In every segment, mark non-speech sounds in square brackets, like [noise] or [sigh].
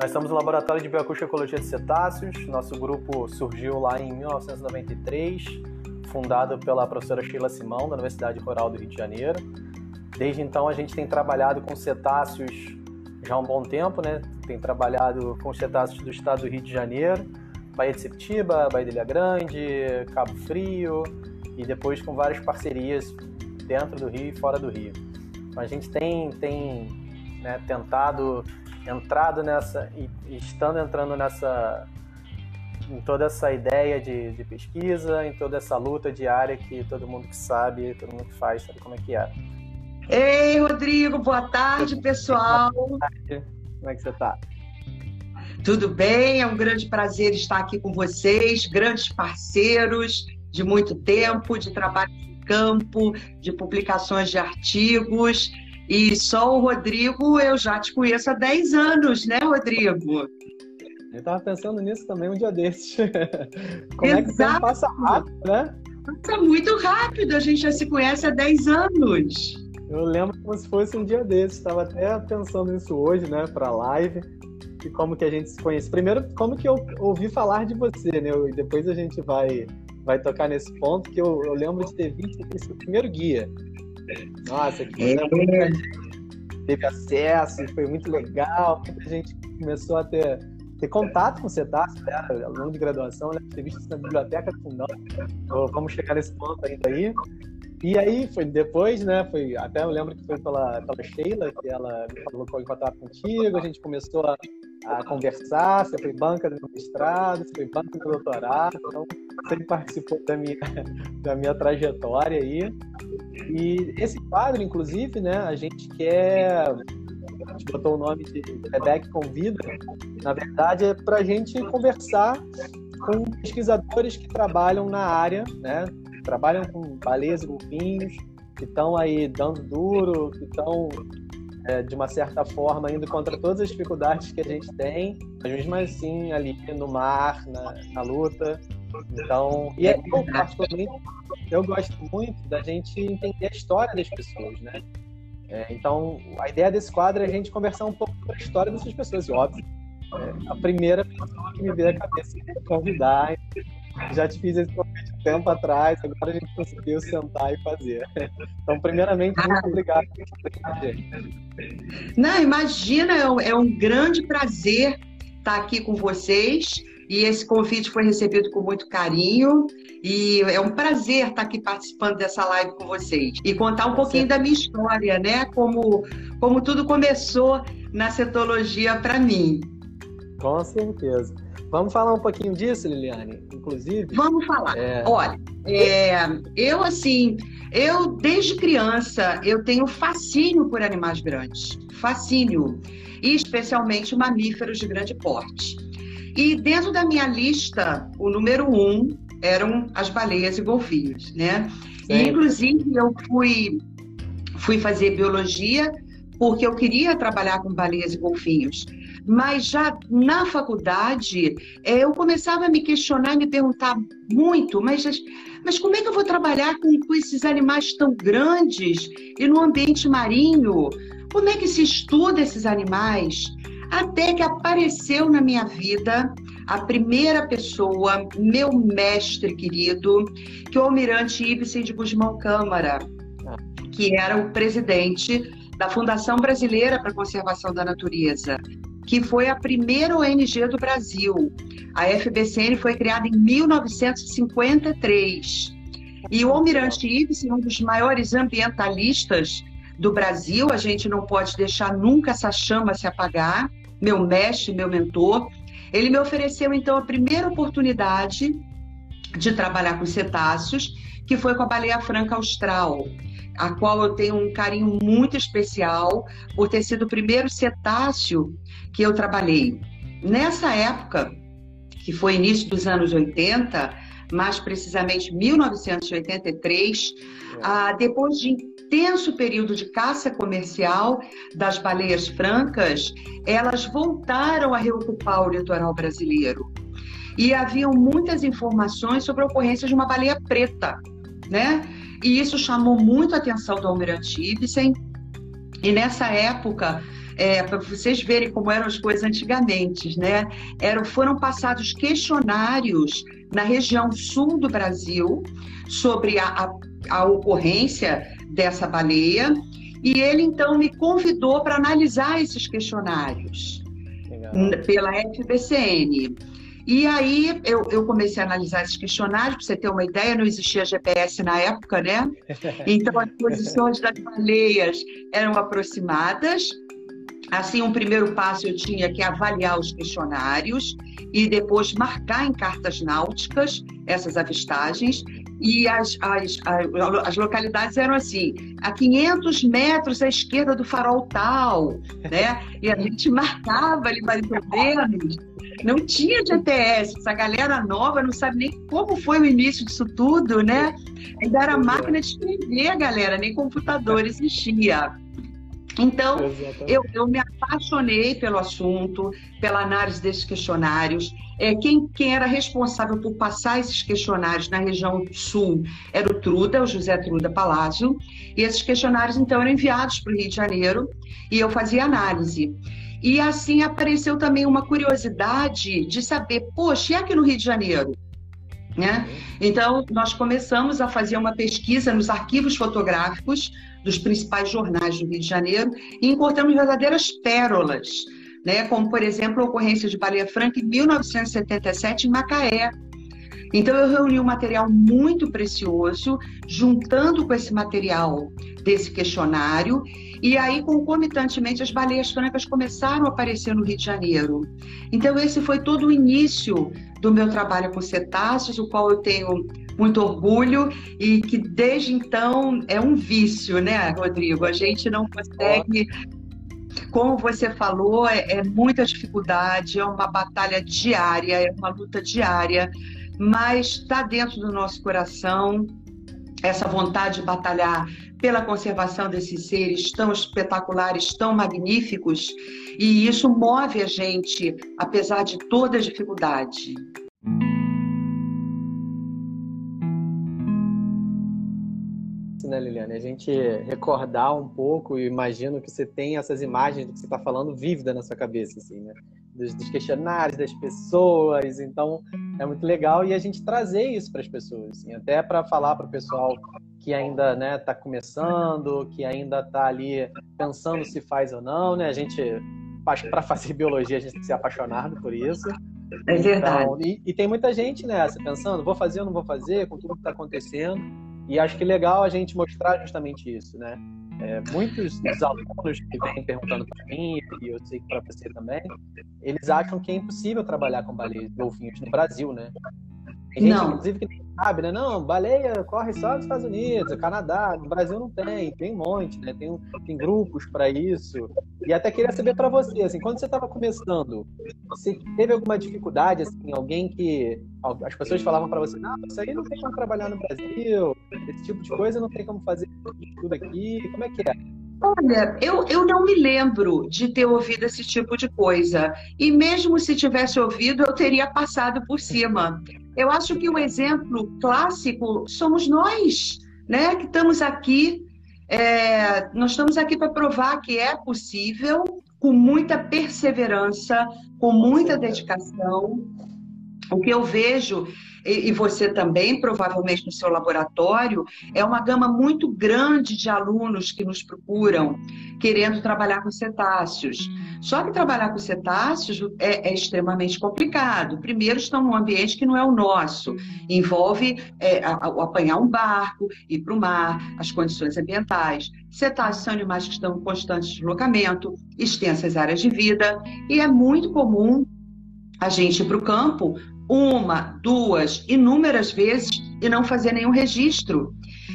Nós somos o Laboratório de Bioacústica e Ecologia de Cetáceos. Nosso grupo surgiu lá em 1993, fundado pela professora Sheila Simão, da Universidade Rural do Rio de Janeiro. Desde então, a gente tem trabalhado com cetáceos já há um bom tempo, né? Tem trabalhado com cetáceos do estado do Rio de Janeiro, Baía de Septiba, Baía de Ilha Grande, Cabo Frio e depois com várias parcerias dentro do Rio e fora do Rio. Então, a gente tem, tem né, tentado entrado nessa e, estando entrando nessa em toda essa ideia de, de, pesquisa, em toda essa luta diária que todo mundo que sabe, todo mundo que faz, sabe como é que é. Ei, Rodrigo, boa tarde, pessoal. Boa tarde. Como é que você está? Tudo bem, é um grande prazer estar aqui com vocês, grandes parceiros de muito tempo, de trabalho em campo, de publicações de artigos. E só o Rodrigo eu já te conheço há 10 anos, né, Rodrigo? Eu estava pensando nisso também um dia desses. [laughs] Como Exato. é que o tempo passa rápido, né? Passa muito rápido, a gente já se conhece há 10 anos. Eu lembro como se fosse um dia desses. Estava até pensando nisso hoje, né, para live. E como que a gente se conhece. Primeiro, como que eu ouvi falar de você, né? E depois a gente vai, vai tocar nesse ponto que eu, eu lembro de ter visto esse primeiro guia. Nossa, que é. muita gente teve acesso, foi muito legal, muita gente começou a ter, ter contato com o cetáceo, né? aluno de graduação, né? ter visto isso na biblioteca do fundão. Então, vamos chegar nesse ponto ainda aí. E aí, foi depois, né? Foi, até eu lembro que foi pela, pela Sheila, que ela me colocou em contato contigo, a gente começou a, a conversar, você foi banca do mestrado, você foi banca do doutorado, então sempre participou da minha, [laughs] da minha trajetória aí. E esse quadro, inclusive, né, a gente quer. A gente botou o nome de Rebeck Convida. Na verdade, é para a gente conversar com pesquisadores que trabalham na área, né? trabalham com baleias e golfinhos, que estão aí dando duro, que estão, é, de uma certa forma, indo contra todas as dificuldades que a gente tem, mas mesmo assim ali no mar, na, na luta. Então, e é, eu, particularmente, eu gosto muito da gente entender a história das pessoas, né? É, então, a ideia desse quadro é a gente conversar um pouco sobre a história dessas pessoas, e óbvio. É, a primeira pessoa que me veio à cabeça é convidar já te fiz esse convite um tempo atrás, agora a gente conseguiu sentar e fazer. Então, primeiramente, muito obrigado Não, imagina, é um, é um grande prazer estar aqui com vocês. E esse convite foi recebido com muito carinho. E é um prazer estar aqui participando dessa live com vocês. E contar um pouquinho da minha história, né? Como, como tudo começou na cetologia para mim. Com certeza. Vamos falar um pouquinho disso, Liliane, inclusive? Vamos falar. É... Olha, é, eu assim, eu desde criança eu tenho fascínio por animais grandes, fascínio, e especialmente mamíferos de grande porte. E dentro da minha lista, o número um eram as baleias e golfinhos, né? E, inclusive eu fui fui fazer biologia porque eu queria trabalhar com baleias e golfinhos. Mas já na faculdade, é, eu começava a me questionar, me perguntar muito, mas, mas como é que eu vou trabalhar com, com esses animais tão grandes e no ambiente marinho? Como é que se estuda esses animais? Até que apareceu na minha vida a primeira pessoa, meu mestre querido, que é o almirante Ibsen de Guzmão Câmara, que era o presidente da Fundação Brasileira para a Conservação da Natureza que foi a primeira ONG do Brasil. A FBCN foi criada em 1953. E o Almirante Ibsen, um dos maiores ambientalistas do Brasil, a gente não pode deixar nunca essa chama se apagar, meu mestre, meu mentor, ele me ofereceu então a primeira oportunidade de trabalhar com cetáceos, que foi com a baleia franca austral a qual eu tenho um carinho muito especial por ter sido o primeiro cetáceo que eu trabalhei. Nessa época, que foi início dos anos 80, mais precisamente 1983, ah, depois de intenso período de caça comercial das baleias francas, elas voltaram a reocupar o litoral brasileiro. E haviam muitas informações sobre a ocorrência de uma baleia preta, né? E isso chamou muito a atenção do Almirante Ibsen. E nessa época, é, para vocês verem como eram as coisas antigamente, né? Eram, foram passados questionários na região sul do Brasil sobre a, a, a ocorrência dessa baleia, e ele então me convidou para analisar esses questionários Legal. pela FBCN. E aí eu, eu, comecei a analisar esses questionários, para você ter uma ideia, não existia GPS na época, né? [laughs] Então as posições das baleias eram aproximadas. Assim, um primeiro passo eu tinha que avaliar os questionários e depois marcar em cartas náuticas essas avistagens. E as, as, as, localidades eram assim, a 500 metros à esquerda do farol tal, né? E a gente marcava ali mais ou menos. Não tinha GPS, essa galera nova não sabe nem como foi o início disso tudo, né? Ainda era máquina de escrever, galera, nem computador existia. Então, eu, eu, me apaixonei pelo assunto, pela análise desses questionários. É, quem, quem era responsável por passar esses questionários na região sul era o Truda, o José Truda Palácio, e esses questionários, então, eram enviados para o Rio de Janeiro e eu fazia análise. E assim apareceu também uma curiosidade de saber, poxa, e aqui no Rio de Janeiro? Né? Então, nós começamos a fazer uma pesquisa nos arquivos fotográficos dos principais jornais do Rio de Janeiro e encontramos verdadeiras pérolas, né? como, por exemplo, a ocorrência de baleia franca em 1977 em Macaé. Então, eu reuni um material muito precioso, juntando com esse material desse questionário, e aí, concomitantemente, as baleias francas começaram a aparecer no Rio de Janeiro. Então, esse foi todo o início do meu trabalho com cetáceos, o qual eu tenho muito orgulho e que desde então é um vício, né, Rodrigo? A gente não consegue como você falou, é, é, muita dificuldade, é uma batalha diária, é uma luta diária, mas está dentro do nosso coração essa vontade de batalhar pela conservação desses seres tão espetaculares, tão magníficos, e isso move a gente, apesar de toda a dificuldade. Né? A gente recordar um pouco, e imagino que você tem essas imagens do que você está falando vívida na sua cabeça, assim, né? Dos, dos, questionários, das pessoas. Então, é muito legal e a gente trazer isso para as pessoas, assim, até para falar para o pessoal que ainda está né, tá começando, que ainda está ali pensando se faz ou não, né? A gente, para fazer biologia, a gente tem que ser apaixonado por isso. É verdade. Então, e, e, tem muita gente nessa, pensando, vou fazer ou não vou fazer, com tudo que está acontecendo. E acho que legal a gente mostrar justamente isso, né? É, muitos dos alunos que vêm perguntando para mim, e eu sei que para você também, eles acham que é impossível trabalhar com baleias golfinhos no Brasil, né? Tem gente, não. inclusive, que nem sabe, né? Não, baleia corre só nos Estados Unidos, Canadá, no Brasil não tem, tem um monte, né? Tem, tem grupos para isso. E até queria saber para você, assim, quando você estava começando, você teve alguma dificuldade, assim, alguém que as pessoas falavam para você, não, isso aí não tem como trabalhar no Brasil, esse tipo de coisa não tem como fazer tudo aqui, como é que é? Olha, eu, eu não me lembro de ter ouvido esse tipo de coisa. E mesmo se tivesse ouvido, eu teria passado por cima. Eu acho que o exemplo clássico somos nós, né? Que estamos aqui. É, nós estamos aqui para provar que é possível, com muita perseverança, com muita dedicação. O que eu vejo e você também, provavelmente no seu laboratório, é uma gama muito grande de alunos que nos procuram querendo trabalhar com cetáceos. Só que trabalhar com cetáceos é, é extremamente complicado. Primeiro, estão num ambiente que não é o nosso, envolve é, a, a, apanhar um barco, ir para o mar, as condições ambientais. Cetáceos são animais que estão em constante deslocamento, extensas áreas de vida, e é muito comum a gente ir para o campo uma, duas, inúmeras vezes e não fazer nenhum registro.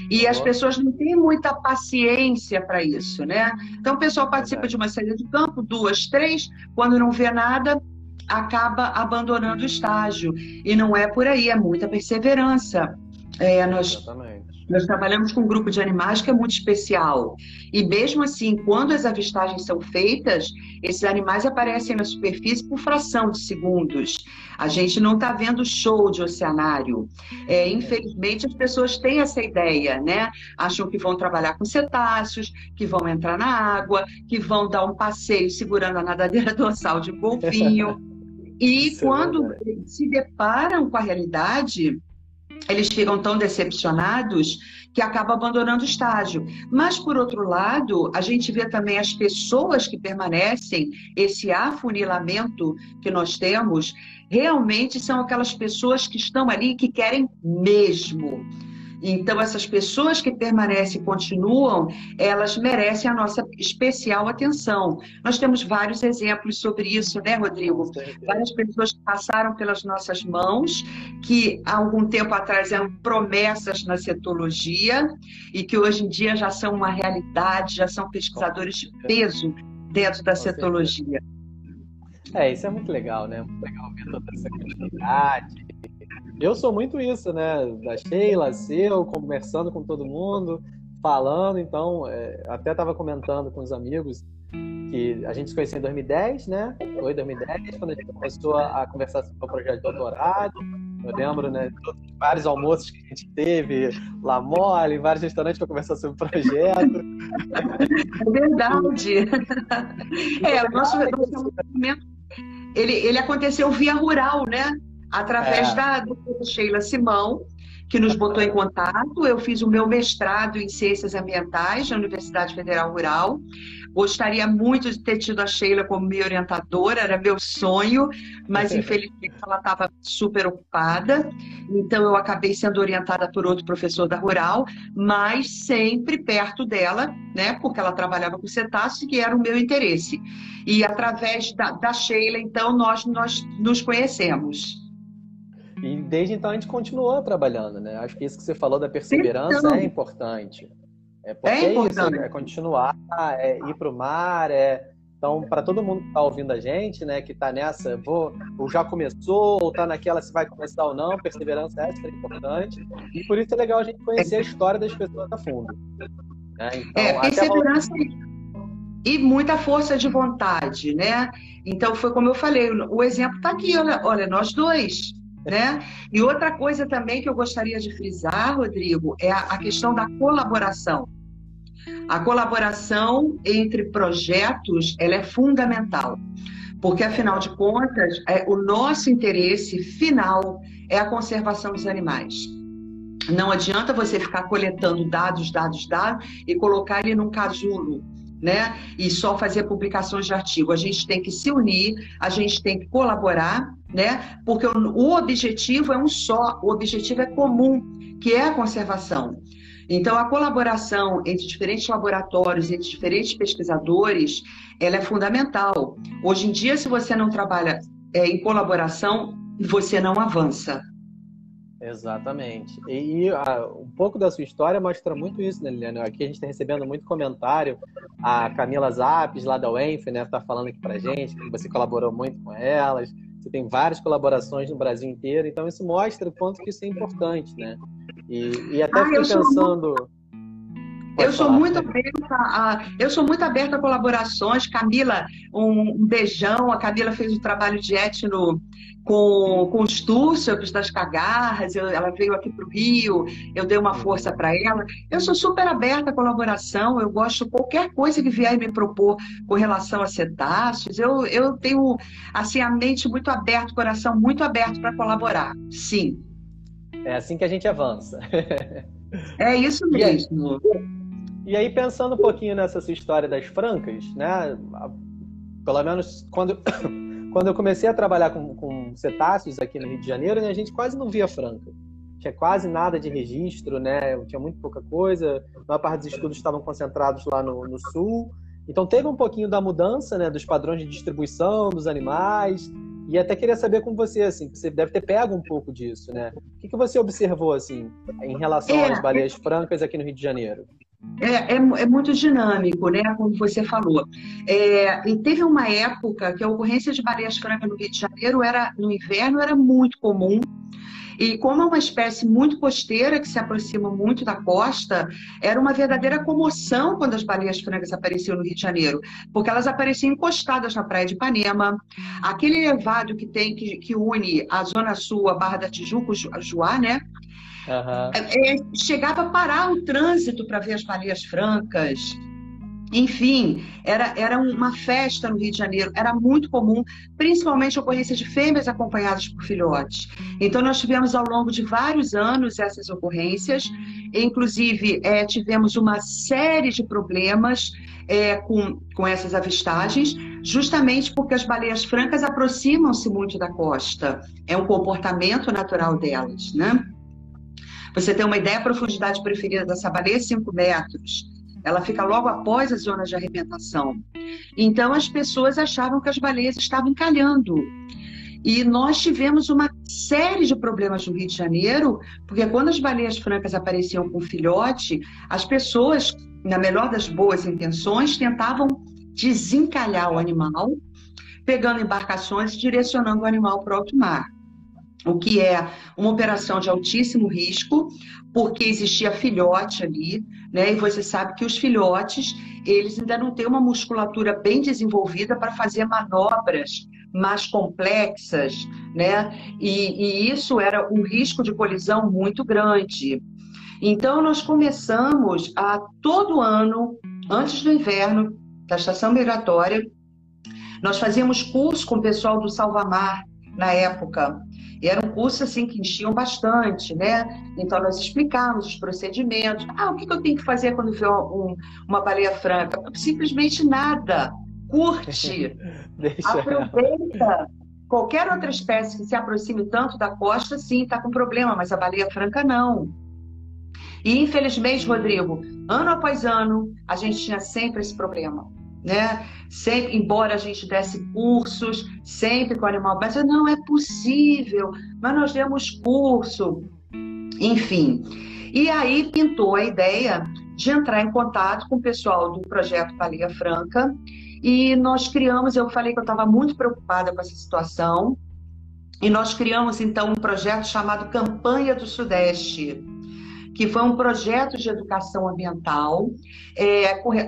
E as pessoas não têm muita paciência para isso, né? Então o pessoal participa de uma saída de campo, duas, três, quando não vê nada, acaba abandonando o estágio. E não é por aí, é muita perseverança. É, nós, Exatamente Nós trabalhamos com um grupo de animais que é muito especial. E mesmo assim, quando as avistagens são feitas, esses animais aparecem na superfície por fração de segundos. A gente não está vendo show de oceanário. É, infelizmente, as pessoas têm essa ideia, né? Acham que vão trabalhar com cetáceos, que vão entrar na água, que vão dar um passeio segurando a nadadeira dorsal de um golfinho. [laughs] E Isso é quando é se deparam com a realidade, eles ficam tão decepcionados que acabam abandonando o estágio. Mas, por outro lado, a gente vê também as pessoas que permanecem, esse afunilamento que nós temos, realmente são aquelas pessoas que estão ali que querem mesmo. Então, essas pessoas que permanecem e continuam, elas merecem a nossa especial atenção. Nós temos vários exemplos sobre isso, né, Rodrigo? Várias pessoas que passaram pelas nossas mãos, que há algum tempo atrás eram promessas na cetologia e que hoje em dia já são uma realidade, já são pesquisadores de peso dentro da cetologia. É, isso é muito legal, né? Muito legal ver toda essa quantidade, eu sou muito isso, né? Da Sheila, seu, conversando com todo mundo, falando. Então, é, até estava comentando com os amigos que a gente se conheceu em 2010, né? Foi 2010, quando a gente começou a conversar sobre o projeto de doutorado. Eu lembro, né? Vários almoços que a gente teve, lá mole, vários restaurantes para conversar sobre o projeto. É verdade. É, o nosso relacionamento, ele, ele aconteceu via rural, né? Através é. da doutora Sheila Simão, que nos botou em contato. Eu fiz o meu mestrado em Ciências Ambientais na Universidade Federal Rural. Gostaria muito de ter tido a Sheila como minha orientadora, era meu sonho, mas infelizmente ela estava super ocupada. Então eu acabei sendo orientada por outro professor da Rural, mas sempre perto dela, né? Porque ela trabalhava com cetáceos, que era o meu interesse. E através da, da Sheila, então, nós, nós nos conhecemos. E desde então a gente continuou trabalhando, né? Acho que isso que você falou da perseverança então, é importante. É porque é, é isso, é continuar, é ir para o mar, é então, para todo mundo que está ouvindo a gente, né, que está nessa, vou, ou já começou, ou está naquela se vai começar ou não, perseverança é super importante. E por isso é legal a gente conhecer a história das pessoas a fundo. Né? Então, é, perseverança e muita força de vontade, né? Então, foi como eu falei, o exemplo está aqui, olha, olha, nós dois. Né? E outra coisa também que eu gostaria de frisar, Rodrigo, é a, questão da colaboração. A colaboração entre projetos ela é fundamental, porque afinal de contas, é, o nosso interesse final é a conservação dos animais. Não adianta você ficar coletando dados, dados, dados e colocar ele num casulo né? E só fazer publicações de artigo. A gente tem que se unir, a gente tem que colaborar, né? Porque o, objetivo é um só, o objetivo é comum, que é a conservação. Então, a colaboração entre diferentes laboratórios, entre diferentes pesquisadores, ela é fundamental. Hoje em dia, se você não trabalha é, em colaboração, você não avança. Exatamente. E, e a, um pouco da sua história mostra muito isso, né, Liliana? Aqui a gente está recebendo muito comentário. A Camila Zapes, lá da UENF, né, está falando aqui para gente que você colaborou muito com elas. Você tem várias colaborações no Brasil inteiro, então isso mostra o quanto que isso é importante, né? E, e até ah, fiquei pensando. Eu sou muito aberta a, eu sou muito aberta a colaborações. Camila, um beijão. A Camila fez o trabalho de etno com, com os túrcios das cagarras, eu, ela veio aqui para o Rio, eu dei uma força para ela. Eu sou super aberta à colaboração, eu gosto de qualquer coisa que vier me propor com relação a cetáceos. Eu, eu tenho assim, a mente muito aberta, o coração muito aberto para colaborar, sim. É assim que a gente avança. É isso mesmo. E aí, pensando um pouquinho nessa história das francas, né? Pelo menos quando [coughs] quando eu comecei a trabalhar com, com cetáceos aqui no Rio de Janeiro, né, a gente quase não via franca. Tinha quase nada de registro, né? Tinha muito pouca coisa. A maior parte dos estudos estavam concentrados lá no, no sul. Então teve um pouquinho da mudança, né, dos padrões de distribuição dos animais. E até queria saber com você, assim, você deve ter pego um pouco disso, né? O que, que você observou, assim, em relação é, às baleias francas aqui no Rio de Janeiro? É, é, é, muito dinâmico, né? Como você falou. É, e teve uma época que a ocorrência de baleias francas no Rio de Janeiro era no inverno era muito comum E como é uma espécie muito costeira, que se aproxima muito da costa, era uma verdadeira comoção quando as baleias francas apareciam no Rio de Janeiro, porque elas apareciam encostadas na praia de Ipanema. Aquele elevado que tem, que, que une a Zona Sul, a Barra da Tijuca, o Juá, né? Uhum. É, chegava a parar o trânsito para ver as baleias francas. Enfim, era, era uma festa no Rio de Janeiro, era muito comum, principalmente ocorrência de fêmeas acompanhadas por filhotes. Então, nós tivemos ao longo de vários anos essas ocorrências, inclusive é, tivemos uma série de problemas é, com, com essas avistagens, justamente porque as baleias francas aproximam-se muito da costa, é um comportamento natural delas, né? Você tem uma ideia, a profundidade preferida dessa baleia é 5 metros. Ela fica logo após as zonas de arrebentação. Então as pessoas achavam que as baleias estavam encalhando. E nós tivemos uma série de problemas no Rio de Janeiro, porque quando as baleias francas apareciam com filhote, as pessoas, na melhor das boas intenções, tentavam desencalhar o animal, pegando embarcações e direcionando o animal para o alto mar o que é uma operação de altíssimo risco, porque existia filhote ali, né? E você sabe que os filhotes, eles ainda não têm uma musculatura bem desenvolvida para fazer manobras mais complexas, né? E, e isso era um risco de colisão muito grande. Então, nós começamos a todo ano, antes do inverno, da estação migratória, nós fazíamos curso com o pessoal do Salvamar, na época, curso assim que enchiam bastante, né? Então nós explicávamos os procedimentos. Ah, o que, eu tenho que fazer quando vê um, uma baleia franca? Simplesmente nada. Curte, [laughs] aproveita. Qualquer outra espécie que se aproxime tanto da costa, sim, está com problema, mas a baleia franca não. E infelizmente, Rodrigo, ano após ano, a gente tinha sempre esse problema né? Sempre, embora a gente desse cursos, sempre com animal, mas não é possível, mas nós demos curso, enfim. E aí pintou a ideia de entrar em contato com o pessoal do projeto Palia Franca e nós criamos, eu falei que eu estava muito preocupada com essa situação, e nós criamos então um projeto chamado Campanha do Sudeste, que foi um projeto de educação ambiental é, com, é,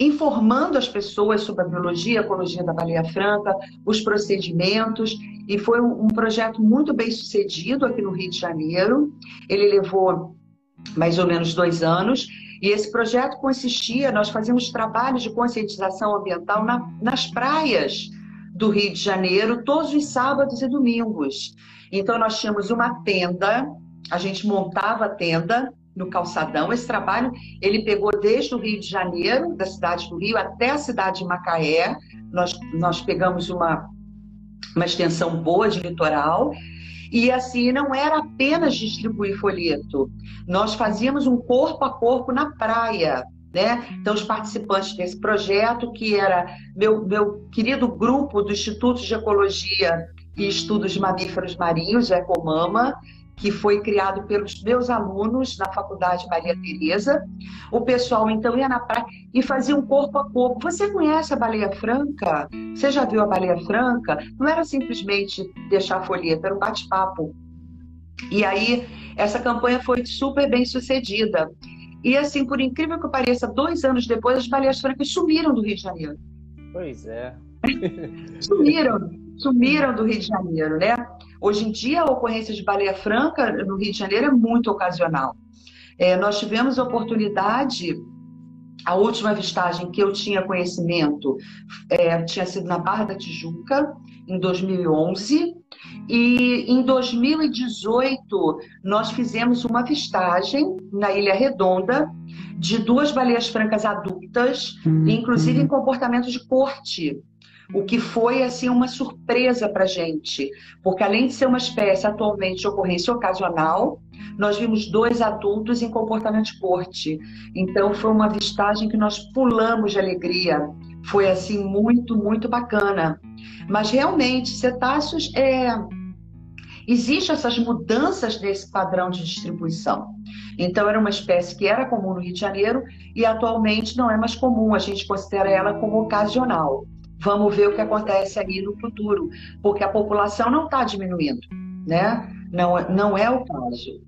informando as pessoas sobre a biologia, a ecologia da baleia franca, os procedimentos, e foi um, projeto muito bem sucedido aqui no Rio de Janeiro. Ele levou mais ou menos dois anos, e esse projeto consistia, nós fazíamos trabalhos de conscientização ambiental na, nas praias do Rio de Janeiro, todos os sábados e domingos. Então, nós tínhamos uma tenda, a gente montava a tenda, no calçadão. Esse trabalho ele pegou desde o Rio de Janeiro, da cidade do Rio, até a cidade de Macaé. Nós, nós pegamos uma, uma extensão boa de litoral. E assim, não era apenas distribuir folheto. Nós fazíamos um corpo a corpo na praia. Né? Então, os participantes desse projeto, que era meu, meu querido grupo do Instituto de Ecologia e Estudos de Mamíferos Marinhos, Ecomama, que foi criado pelos meus alunos na Faculdade Maria Tereza. O pessoal então ia na praia e fazia um corpo a corpo. Você conhece a baleia franca? Você já viu a baleia franca? Não era simplesmente deixar a folheta, era um bate-papo. E aí essa campanha foi super bem sucedida. E assim, por incrível que pareça, dois anos depois as baleias francas sumiram do Rio de Janeiro. Pois é. [laughs] sumiram, sumiram do Rio de Janeiro, né? Hoje em dia, a ocorrência de baleia franca no Rio de Janeiro é muito ocasional. É, nós tivemos a oportunidade, a última avistagem que eu tinha conhecimento é, tinha sido na Barra da Tijuca, em 2011, e em 2018 nós fizemos uma avistagem na Ilha Redonda de duas baleias francas adultas, uhum. inclusive em comportamento de corte o que foi assim uma surpresa para gente, porque além de ser uma espécie atualmente de ocorrência ocasional, nós vimos dois adultos em comportamento de corte. Então foi uma avistagem que nós pulamos de alegria. Foi assim muito, muito bacana. Mas realmente, cetáceos é Existem essas mudanças nesse padrão de distribuição. Então, era uma espécie que era comum no Rio de Janeiro e atualmente não é mais comum, a gente considera ela como ocasional. Vamos ver o que acontece aí no futuro, porque a população não está diminuindo. né? Não, não é o caso.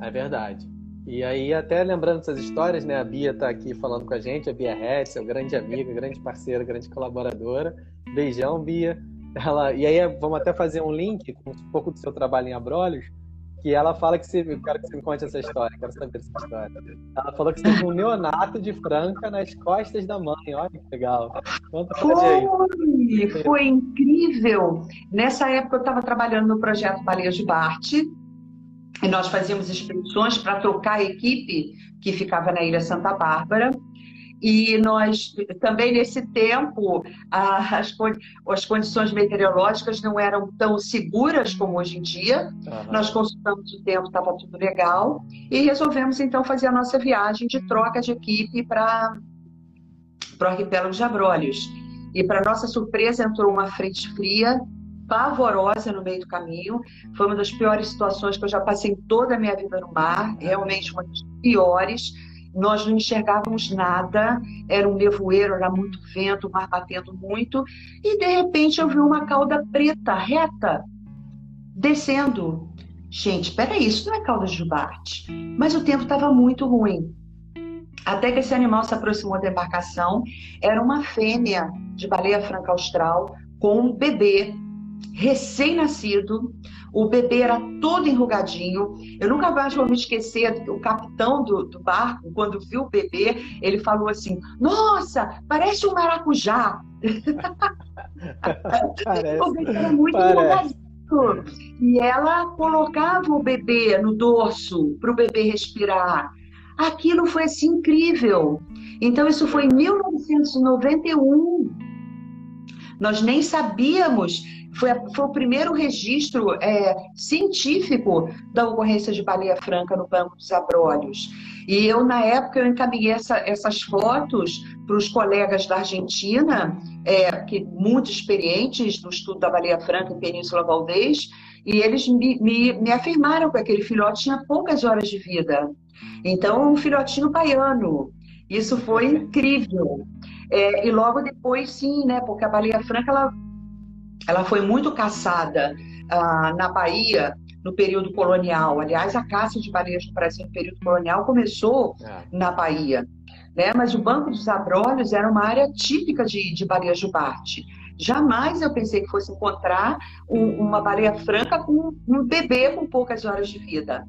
É verdade. E aí, até lembrando essas histórias, né? A Bia está aqui falando com a gente, a Bia Hetzel, grande amiga, grande parceira, grande colaboradora. Beijão, Bia. Ela, e aí, vamos até fazer um link com um pouco do seu trabalho em Abrolhos, que ela fala que você. Eu quero que você me conte essa história, quero saber essa história. Ela falou que você teve um neonato de Franca nas costas da mãe. Olha que legal. Conta foi, foi incrível. Nessa época eu estava trabalhando no projeto Baleia de Bart, e nós fazíamos expedições para trocar a equipe que ficava na Ilha Santa Bárbara. E nós, também nesse tempo, as, as condições meteorológicas não eram tão seguras como hoje em dia. Uhum. Nós consultamos o tempo, estava tudo legal. E resolvemos, então, fazer a nossa viagem de troca de equipe para o arquipélago de Abrolhos. E, para nossa surpresa, entrou uma frente fria pavorosa no meio do caminho. Foi uma das piores situações que eu já passei em toda a minha vida no mar, realmente uma das piores. Nós não enxergávamos nada, era um nevoeiro, era muito vento, o mar batendo muito, e de repente eu vi uma cauda preta, reta, descendo. Gente, peraí, isso não é cauda de jubarte. Mas o tempo estava muito ruim. Até que esse animal se aproximou da embarcação, era uma fêmea de baleia franca austral com um bebê recém-nascido, o bebê era todo enrugadinho. Eu nunca mais vou me esquecer, o capitão do, do barco, quando viu o bebê, ele falou assim: Nossa, parece um maracujá. Parece, o bebê era muito enrugadinho. E ela colocava o bebê no dorso para o bebê respirar. Aquilo foi assim incrível. Então, isso foi em 1991. Nós nem sabíamos foi, a, foi o primeiro registro é, científico da ocorrência de baleia franca no Banco dos Abrolhos. E eu, na época, eu encaminhei essa, essas fotos para os colegas da Argentina, é, que muito experientes no estudo da baleia franca em Península Valdez, e eles me, me, me afirmaram que aquele filhote tinha poucas horas de vida. Então, um filhotinho baiano. Isso foi incrível. É, e logo depois, sim, né? Porque a baleia franca ela ela foi muito caçada ah, na Bahia no período colonial. Aliás, a caça de baleias no Brasil no período colonial começou é. na Bahia. Né? Mas o Banco dos Abrolhos era uma área típica de, de baleia jubarte. Jamais eu pensei que fosse encontrar um, uma baleia franca com um bebê com poucas horas de vida.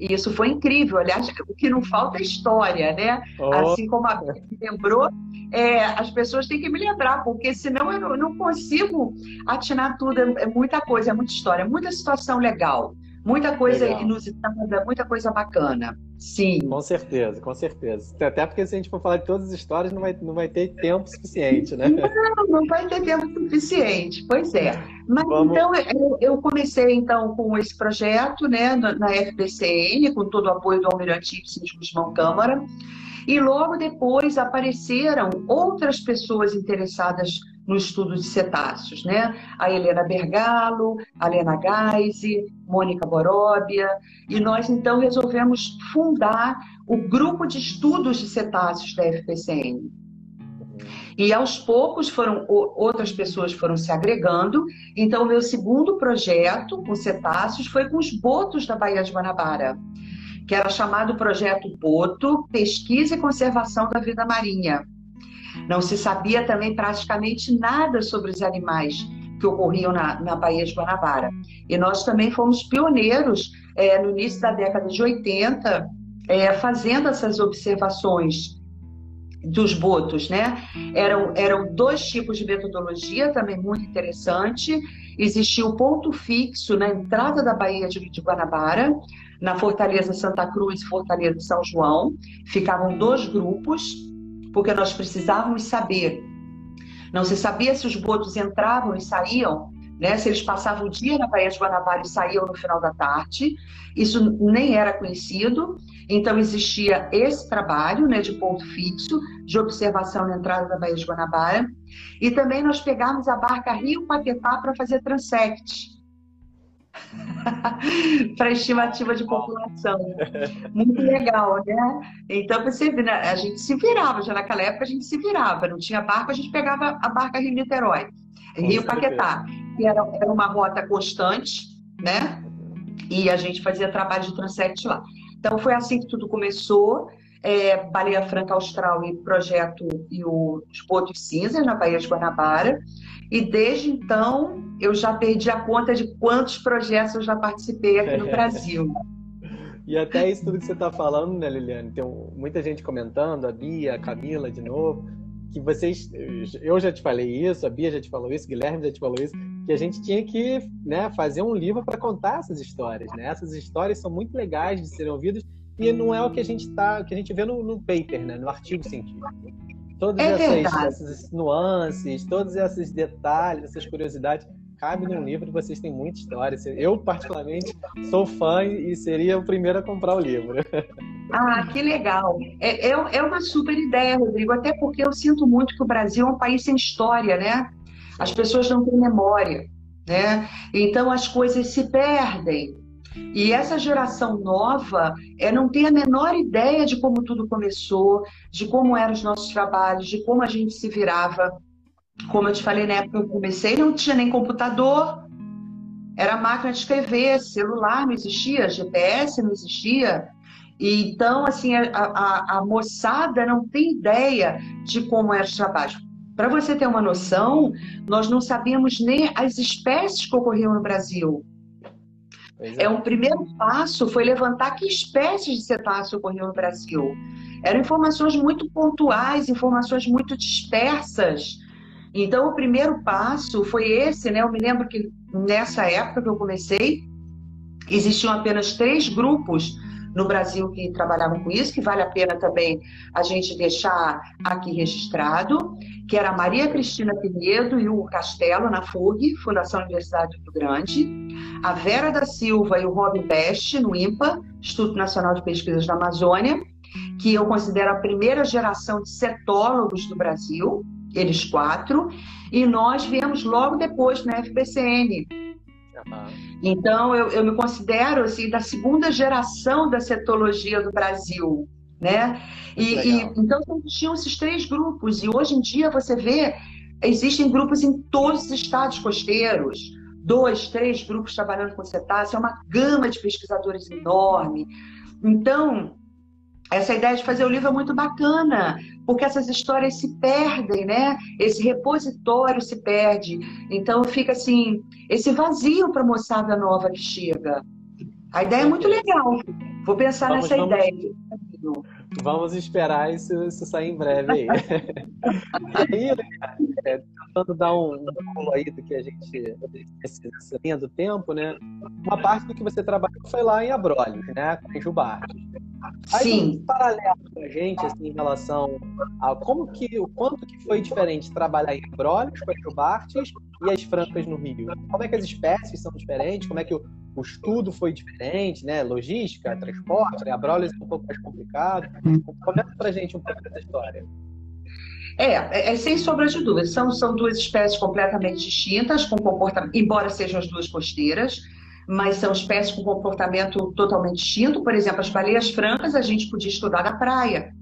E isso foi incrível. Aliás, o que não falta é história, né? Oh. Assim como a Bia lembrou, é, as pessoas têm que me lembrar, porque senão eu não, não consigo atinar tudo. É, é, muita coisa, é muita história, muita situação legal, muita coisa legal. inusitada, muita coisa bacana. Sim. Com certeza, com certeza. Até porque se a gente for falar de todas as histórias, não vai, não vai ter tempo suficiente, né? Não, não vai ter tempo suficiente, pois é. Mas Vamos... então eu, eu, comecei então com esse projeto, né, na, FBCN, com todo o apoio do Almirante Ibsen de Guzmão Câmara. E logo depois apareceram outras pessoas interessadas no estudo de cetáceos, né? A Helena Bergalo, a Helena Geise, Mônica Boróbia, e nós então resolvemos fundar o grupo de estudos de cetáceos da FPCN. E aos poucos foram outras pessoas foram se agregando. Então, meu segundo projeto com cetáceos foi com os botos da Baía de Guanabara, que era chamado Projeto Boto Pesquisa e Conservação da Vida Marinha. Não se sabia também praticamente nada sobre os animais que ocorriam na, na Baía de Guanabara. E nós também fomos pioneiros é, no início da década de 80, é, fazendo essas observações dos botos, né? Eram, eram dois tipos de metodologia também muito interessante. Existia o ponto fixo na entrada da Baía de, de Guanabara, na Fortaleza Santa Cruz e Fortaleza São João. Ficavam dois grupos porque nós precisávamos saber. Não se sabia se os botos entravam e saíam, né? se eles passavam o dia na Baía de Guanabara e saíam no final da tarde. Isso nem era conhecido. Então, existia esse trabalho né, de ponto fixo, de observação na entrada da Baía de Guanabara. E também nós pegamos a barca Rio Paquetá para fazer transect [laughs] para estimativa de população. Muito legal, né? Então, você né, a gente se virava, já naquela época a gente se virava, não tinha barco, a gente pegava a barca Rio Niterói, Rio Paquetá, que era, era uma rota constante, né? E a gente fazia trabalho de transect lá. Então foi assim que tudo começou. É, Baleia Franca Austral e projeto e o Espoto Cinza na Baía de Guanabara. E desde então eu já perdi a conta de quantos projetos eu já participei aqui no [laughs] Brasil. E até isso tudo que você está falando, né, Liliane? Tem muita gente comentando, a Bia, a Camila de novo, que vocês. Eu já te falei isso, a Bia já te falou isso, Guilherme já te falou isso, que a gente tinha que né, fazer um livro para contar essas histórias. Né? Essas histórias são muito legais de serem ouvidas e não é o que a gente tá, que a gente vê no, no paper, né, no artigo científico. Todas é essas, essas nuances, todos esses detalhes, essas curiosidades cabe num livro, vocês têm muita história. Eu, particularmente, sou fã e seria o primeiro a comprar o livro. [laughs] Ah, que legal. É, é, é uma super ideia, Rodrigo, até porque eu sinto muito que o Brasil é um país sem história, né? As pessoas não têm memória, né? Então as coisas se perdem. E essa geração nova é, não tem a menor ideia de como tudo começou, de como eram os nossos trabalhos, de como a gente se virava. Como eu te falei na época que eu comecei, não tinha nem computador, era máquina de escrever, celular não existia, GPS não existia. E, então, assim, a, a, a, moçada não tem ideia de como eram os trabalhos. Para você ter uma noção, nós não sabíamos nem as espécies que ocorriam no Brasil. É. é um primeiro passo foi levantar que espécies de cetáceo ocorriam no Brasil. Eram informações muito pontuais, informações muito dispersas então, o primeiro passo foi esse, né? Eu me lembro que nessa época que eu comecei, existiam apenas três grupos no Brasil que trabalhavam com isso, que vale a pena também a gente deixar aqui registrado, que era a Maria Cristina Pinedo e o Castelo, na FUG, Fundação Universidade do Rio Grande, a Vera da Silva e o Rob Best, no IMPA, Instituto Nacional de Pesquisas da Amazônia, que eu considero a primeira geração de cetólogos do Brasil, eles quatro, e nós viemos logo depois na FPCN. Então, eu, eu me considero assim, da segunda geração da cetologia do Brasil. Né? E, e, então existiam esses três grupos, e hoje em dia você vê, existem grupos em todos os estados costeiros, dois, três grupos trabalhando com cetáceo, é uma gama de pesquisadores enorme. Então, essa ideia de fazer o livro é muito bacana, porque essas histórias se perdem, né? Esse repositório se perde. Então fica assim, esse vazio para a moçada nova que chega. A ideia é muito legal. Vou pensar vamos, nessa vamos, ideia. Vamos esperar isso, isso sair em breve aí. [laughs] aí, é, tentando dar um, um pulo aí do que a gente nessa linha do tempo, né? Uma parte do que você trabalhou foi lá em Abrolhos, né? Com em Jubartes. Aí, Sim. Um paralelo com a gente, assim, em relação a como que, o quanto que foi diferente trabalhar em Abrolhos com as Jubartes e as Francas no Rio. Como é que as espécies são diferentes? Como é que o, o estudo foi diferente, né? Logística, transporte, né? Abrolhos é um pouco mais complicado. Comenta pra gente um pouco dessa história. É, é, é, sem sombra de dúvida. São, são duas espécies completamente distintas, com comportamento, embora sejam as duas costeiras, mas são espécies com comportamento totalmente distinto. Por exemplo, as baleias francas a gente podia estudar na praia,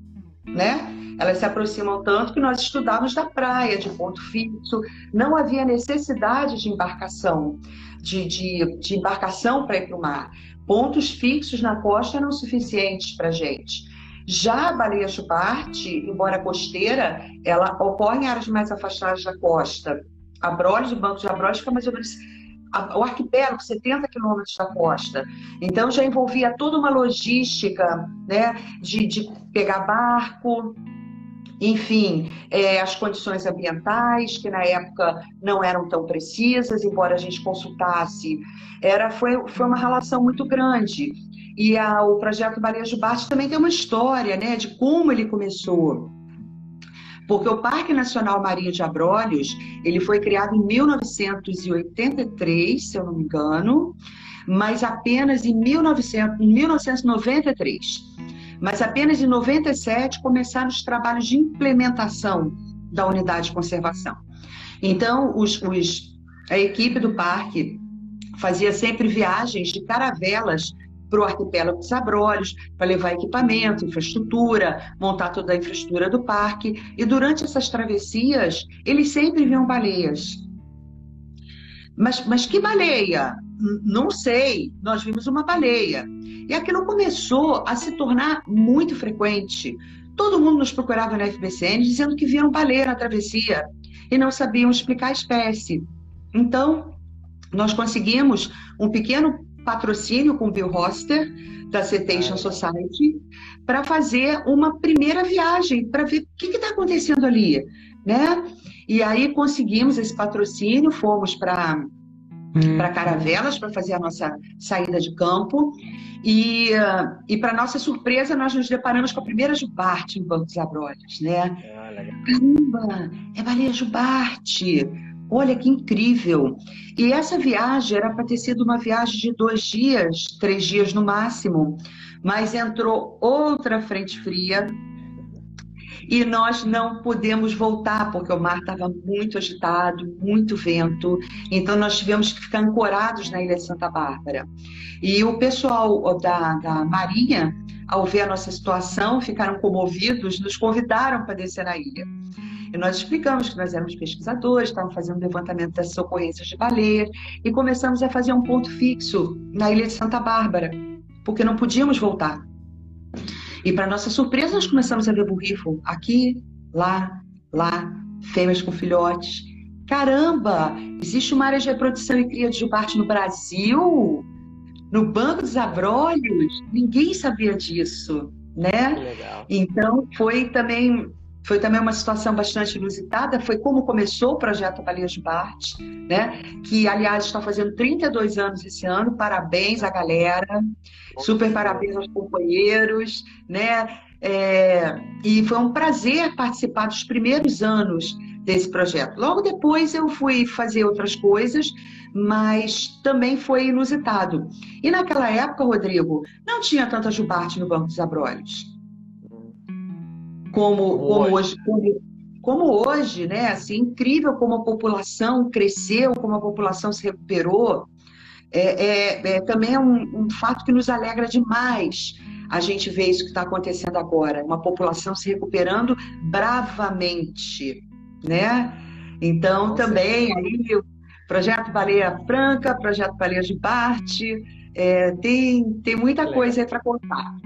né? Elas se aproximam tanto que nós estudávamos da praia, de ponto fixo. Não havia necessidade de embarcação, de, de, de embarcação para ir para o mar. Pontos fixos na costa eram suficientes para a gente. Já a baleia chuparte, embora costeira, ela ocorre em áreas mais afastadas da costa. Abrolhos, o Banco de Abrolhos fica mais ou menos o arquipélago, 70 quilômetros da costa. Então já envolvia toda uma logística né, de, de pegar barco, enfim, é, as condições ambientais, que na época não eram tão precisas, embora a gente consultasse, era, foi, foi uma relação muito grande. E a, o projeto Barejo Bate também tem uma história né, de como ele começou. Porque o Parque Nacional Marinho de Abrolhos, ele foi criado em 1983, se eu não me engano, mas apenas em, 1900, em 1993 mas apenas em 97 começaram os trabalhos de implementação da unidade de conservação. Então, os, os, a equipe do parque fazia sempre viagens de caravelas para o arquipélago dos Abrolhos, para levar equipamento, infraestrutura, montar toda a infraestrutura do parque. E durante essas travessias, eles sempre viam baleias. Mas, mas que baleia? Não sei, nós vimos uma baleia. E aquilo começou a se tornar muito frequente. Todo mundo nos procurava na FBCN dizendo que viram baleia na travessia e não sabiam explicar a espécie. Então, nós conseguimos um pequeno patrocínio com o Bill Hoster, da Citation Society, para fazer uma primeira viagem, para ver o que está acontecendo ali, né? E aí conseguimos esse patrocínio, fomos para. Para Caravelas para fazer a nossa saída de campo. E, uh, e para nossa surpresa, nós nos deparamos com a primeira jubarte em Banco dos Abrolhos, né? Ah, Caramba, é baleia jubarte! Olha que incrível! E essa viagem era para ter sido uma viagem de dois dias, três dias no máximo, mas entrou outra frente fria e nós não pudemos voltar porque o mar estava muito agitado, muito vento. Então nós tivemos que ficar ancorados na ilha de Santa Bárbara. E o pessoal da, da Marinha, ao ver a nossa situação, ficaram comovidos, nos convidaram para descer na ilha. E nós explicamos que nós éramos pesquisadores, estávamos fazendo levantamento das ocorrências de baleia e começamos a fazer um ponto fixo na ilha de Santa Bárbara, porque não podíamos voltar. E para nossa surpresa, nós começamos a ver borrifo aqui, lá, lá, fêmeas com filhotes. Caramba, existe uma área de reprodução e cria de jubarte no Brasil? No Banco dos Abrolhos? Ninguém sabia disso, né? Então, foi também foi também uma situação bastante inusitada, foi como começou o projeto Baleias de Bart, né? que, aliás, está fazendo 32 anos esse ano. Parabéns à galera, super parabéns aos companheiros. Né? É, e foi um prazer participar dos primeiros anos desse projeto. Logo depois eu fui fazer outras coisas, mas também foi inusitado. E naquela época, Rodrigo, não tinha tanta jubarte no Banco dos Abrolhos como, como hoje. Como, como hoje, né? Assim, incrível como a população cresceu, como a população se recuperou. É, é, é também é um, um, fato que nos alegra demais a gente ver isso que está acontecendo agora, uma população se recuperando bravamente, né? Então, também aí, o projeto Baleia Franca, projeto Baleia de Parte, é, tem, tem muita coisa aí para contar.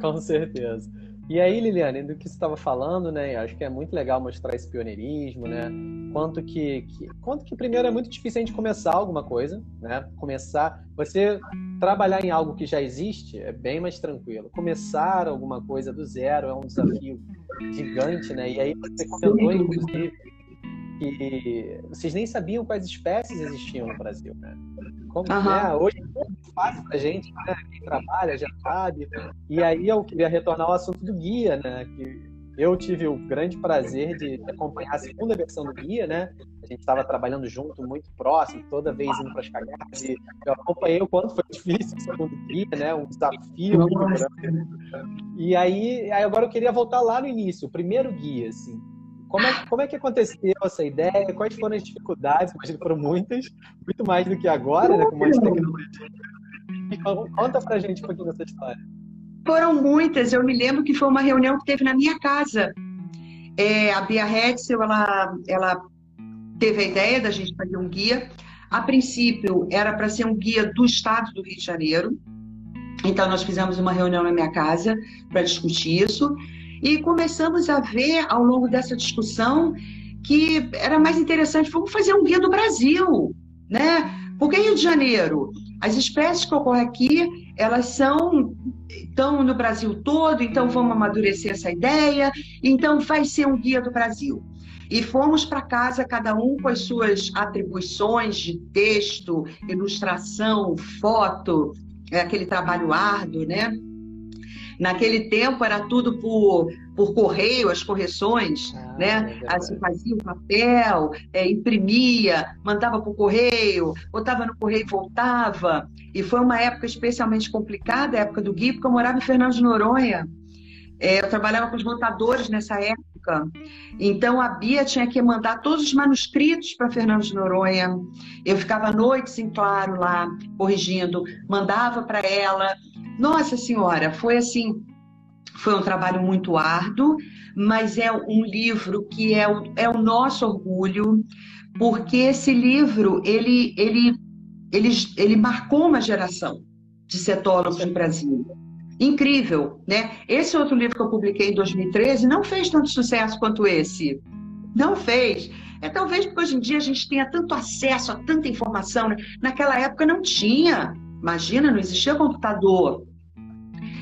Com certeza. E aí, Liliane, do que você estava falando, né? Acho que é muito legal mostrar esse pioneirismo, né? Quanto que, que, quanto que primeiro é muito difícil a gente começar alguma coisa, né? Começar, você trabalhar em algo que já existe é bem mais tranquilo. Começar alguma coisa do zero é um desafio gigante, né? E aí você comentou, inclusive, que vocês nem sabiam quais espécies existiam no Brasil, né? Como, uhum. né? Hoje é muito fácil pra gente, né? Quem trabalha já sabe. E aí eu queria retornar ao assunto do guia, né? Que eu tive o grande prazer de acompanhar a segunda versão do guia, né? A gente estava trabalhando junto, muito próximo, toda vez indo para as cagadas. E eu acompanhei o quanto foi [laughs] difícil o segundo guia, né? Um desafio muito grande. E aí, aí agora eu queria voltar lá no início, o primeiro guia, assim. Como é, como é que aconteceu essa ideia? Quais foram as dificuldades? Imagino que foram muitas, muito mais do que agora, né, com mais tecnologia. conta pra gente um pouquinho dessa história. Foram muitas. Eu me lembro que foi uma reunião que teve na minha casa. É, a Bia Hetzel, ela, ela teve a ideia da gente fazer um guia. A princípio, era para ser um guia do estado do Rio de Janeiro. Então, nós fizemos uma reunião na minha casa para discutir isso. E começamos a ver ao longo dessa discussão que era mais interessante, vamos fazer um guia do Brasil, né? Porque Rio de Janeiro, as espécies que ocorrem aqui, elas são estão no Brasil todo, então vamos amadurecer essa ideia, então vai ser um guia do Brasil. E fomos para casa, cada um com as suas atribuições de texto, ilustração, foto, é aquele trabalho árduo, né? Naquele tempo era tudo por, por correio, as correções, ah, né? É assim, fazia o papel, é, imprimia, mandava por correio, botava no correio e voltava. E foi uma época especialmente complicada, a época do Gui, porque eu morava em Fernando de Noronha. É, eu trabalhava com os montadores nessa época. Então a Bia tinha que mandar todos os manuscritos para Fernando de Noronha. Eu ficava noites em claro lá, corrigindo, mandava para ela. Nossa Senhora, foi assim, foi um trabalho muito árduo, mas é um livro que é o, é o nosso orgulho, porque esse livro, ele, ele, ele, ele marcou uma geração de cetólogos no Brasil. Incrível, né? Esse outro livro que eu publiquei em 2013 não fez tanto sucesso quanto esse. Não fez. É talvez porque hoje em dia a gente tenha tanto acesso a tanta informação. Né? Naquela época não tinha. Imagina, não existia computador.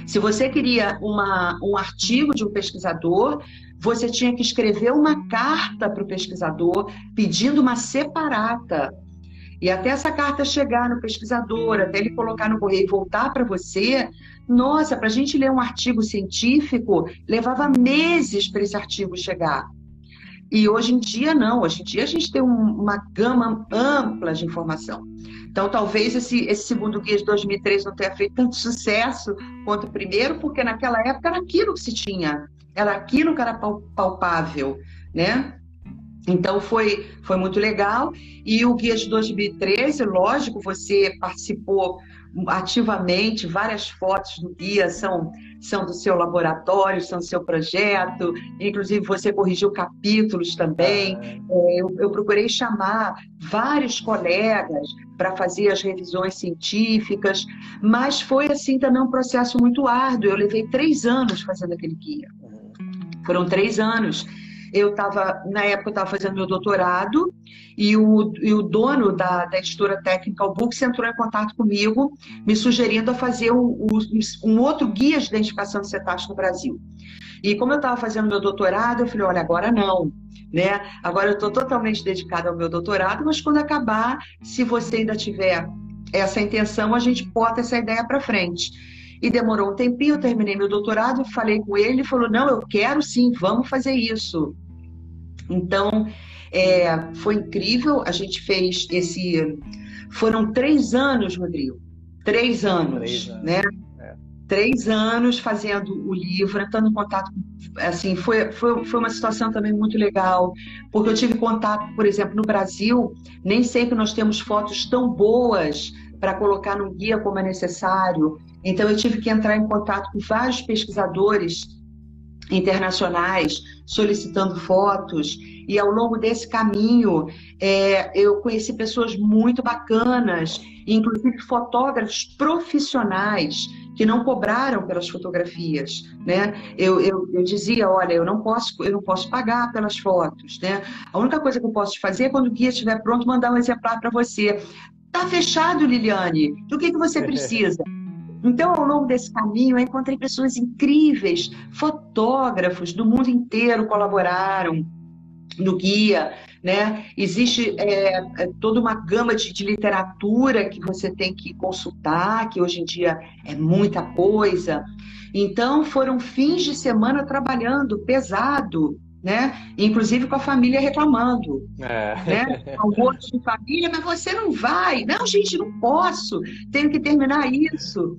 Se você queria uma, um artigo de um pesquisador, você tinha que escrever uma carta para o pesquisador pedindo uma separata. E até essa carta chegar no pesquisador, até ele colocar no correio e voltar para você, nossa, para a gente ler um artigo científico, levava meses para esse artigo chegar. E hoje em dia, não. Hoje em dia, a gente tem um, uma gama ampla de informação. Então, talvez esse, esse segundo guia de 2003 não tenha feito tanto sucesso quanto o primeiro, porque naquela época era aquilo que se tinha, era aquilo que era palpável, né? Então foi, foi muito legal. E o guia de 2013, lógico, você participou ativamente, várias fotos do guia são, são do seu laboratório, são do seu projeto, inclusive você corrigiu capítulos também. É, eu, eu procurei chamar vários colegas para fazer as revisões científicas, mas foi assim também um processo muito árduo. Eu levei três anos fazendo aquele guia. Foram três anos eu estava, na época, eu estava fazendo meu doutorado e o, e o dono da, da editora Technical Books entrou em contato comigo, me sugerindo a fazer um, um outro guia de identificação de cetáceos no Brasil. E como eu estava fazendo meu doutorado, eu falei, olha, agora não, né? Agora eu estou totalmente dedicada ao meu doutorado, mas quando acabar, se você ainda tiver essa intenção, a gente bota essa ideia para frente. E demorou um tempinho, eu terminei meu doutorado, falei com ele, ele falou: não, eu quero sim, vamos fazer isso. Então, é, foi incrível, a gente fez esse. Foram três anos, Rodrigo. Três anos, três anos. né? É. Três anos fazendo o livro, entrando em contato. Assim, foi, foi, foi uma situação também muito legal, porque eu tive contato, por exemplo, no Brasil, nem sempre nós temos fotos tão boas para colocar no guia como é necessário. Então, eu tive que entrar em contato com vários pesquisadores internacionais solicitando fotos. E ao longo desse caminho, é, eu conheci pessoas muito bacanas, inclusive fotógrafos profissionais que não cobraram pelas fotografias, né? Eu, eu, eu, dizia, olha, eu não posso, eu não posso pagar pelas fotos, né? A única coisa que eu posso fazer é quando o guia estiver pronto mandar um exemplar para você. Tá fechado, Liliane. Do que que você [laughs] precisa? Então, ao longo desse caminho, eu encontrei pessoas incríveis, fotógrafos do mundo inteiro colaboraram no guia, né? Existe é, é, toda uma gama de, de, literatura que você tem que consultar, que hoje em dia é muita coisa. Então, foram fins de semana trabalhando pesado, né? Inclusive com a família reclamando, é. né? [laughs] Almoço de família, mas você não vai. Não, gente, não posso. Tenho que terminar isso.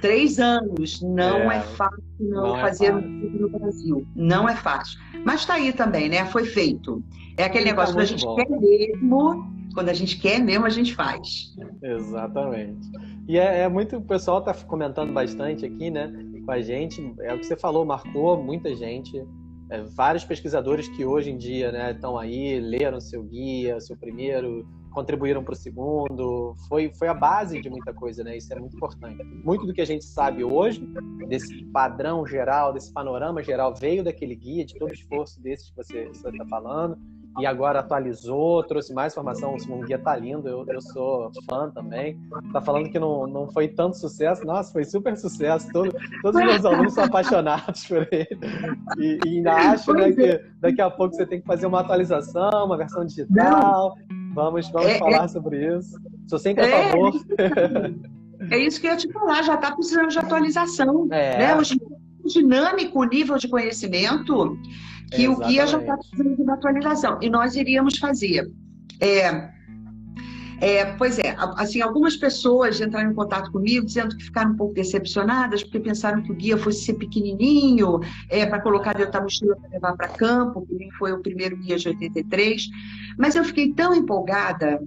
Três anos. Não é, é fácil não, não é fazer é fácil. um no Brasil. Não é fácil. Mas está aí também, né? Foi feito. É aquele tá negócio, quando a gente bom. quer mesmo, quando a gente quer mesmo, a gente faz. Exatamente. E é, é muito, o pessoal está comentando bastante aqui, né, com a gente. É o que você falou, marcou muita gente. É, vários pesquisadores que hoje em dia né, estão aí, leram seu guia, seu primeiro, contribuíram para o segundo, foi, foi a base de muita coisa, né? Isso é muito importante. Muito do que a gente sabe hoje, desse padrão geral, desse panorama geral, veio daquele guia, de todo o esforço desses que você está falando, e agora atualizou, trouxe mais informação. O guia tá lindo, eu, eu sou fã também. Tá falando que não, não foi tanto sucesso, nossa, foi super sucesso. Todo, todos os meus [laughs] alunos são apaixonados por ele. E, e ainda acho né, que daqui a pouco você tem que fazer uma atualização, uma versão digital. Vamos, vamos é, falar é, sobre isso. Sou sempre a é, favor. É isso que eu ia te falar, já está precisando de atualização. [laughs] É. Né? O dinâmico, o nível de conhecimento, que Exatamente. o guia já está precisando de uma atualização. E nós iríamos fazer. É, é, pois é, assim, algumas pessoas entraram em contato comigo dizendo que ficaram um pouco decepcionadas porque pensaram que o guia fosse ser pequenininho, é, para colocar dentro da mochila para levar para campo, que nem foi o primeiro guia de 83. Mas eu fiquei tão empolgada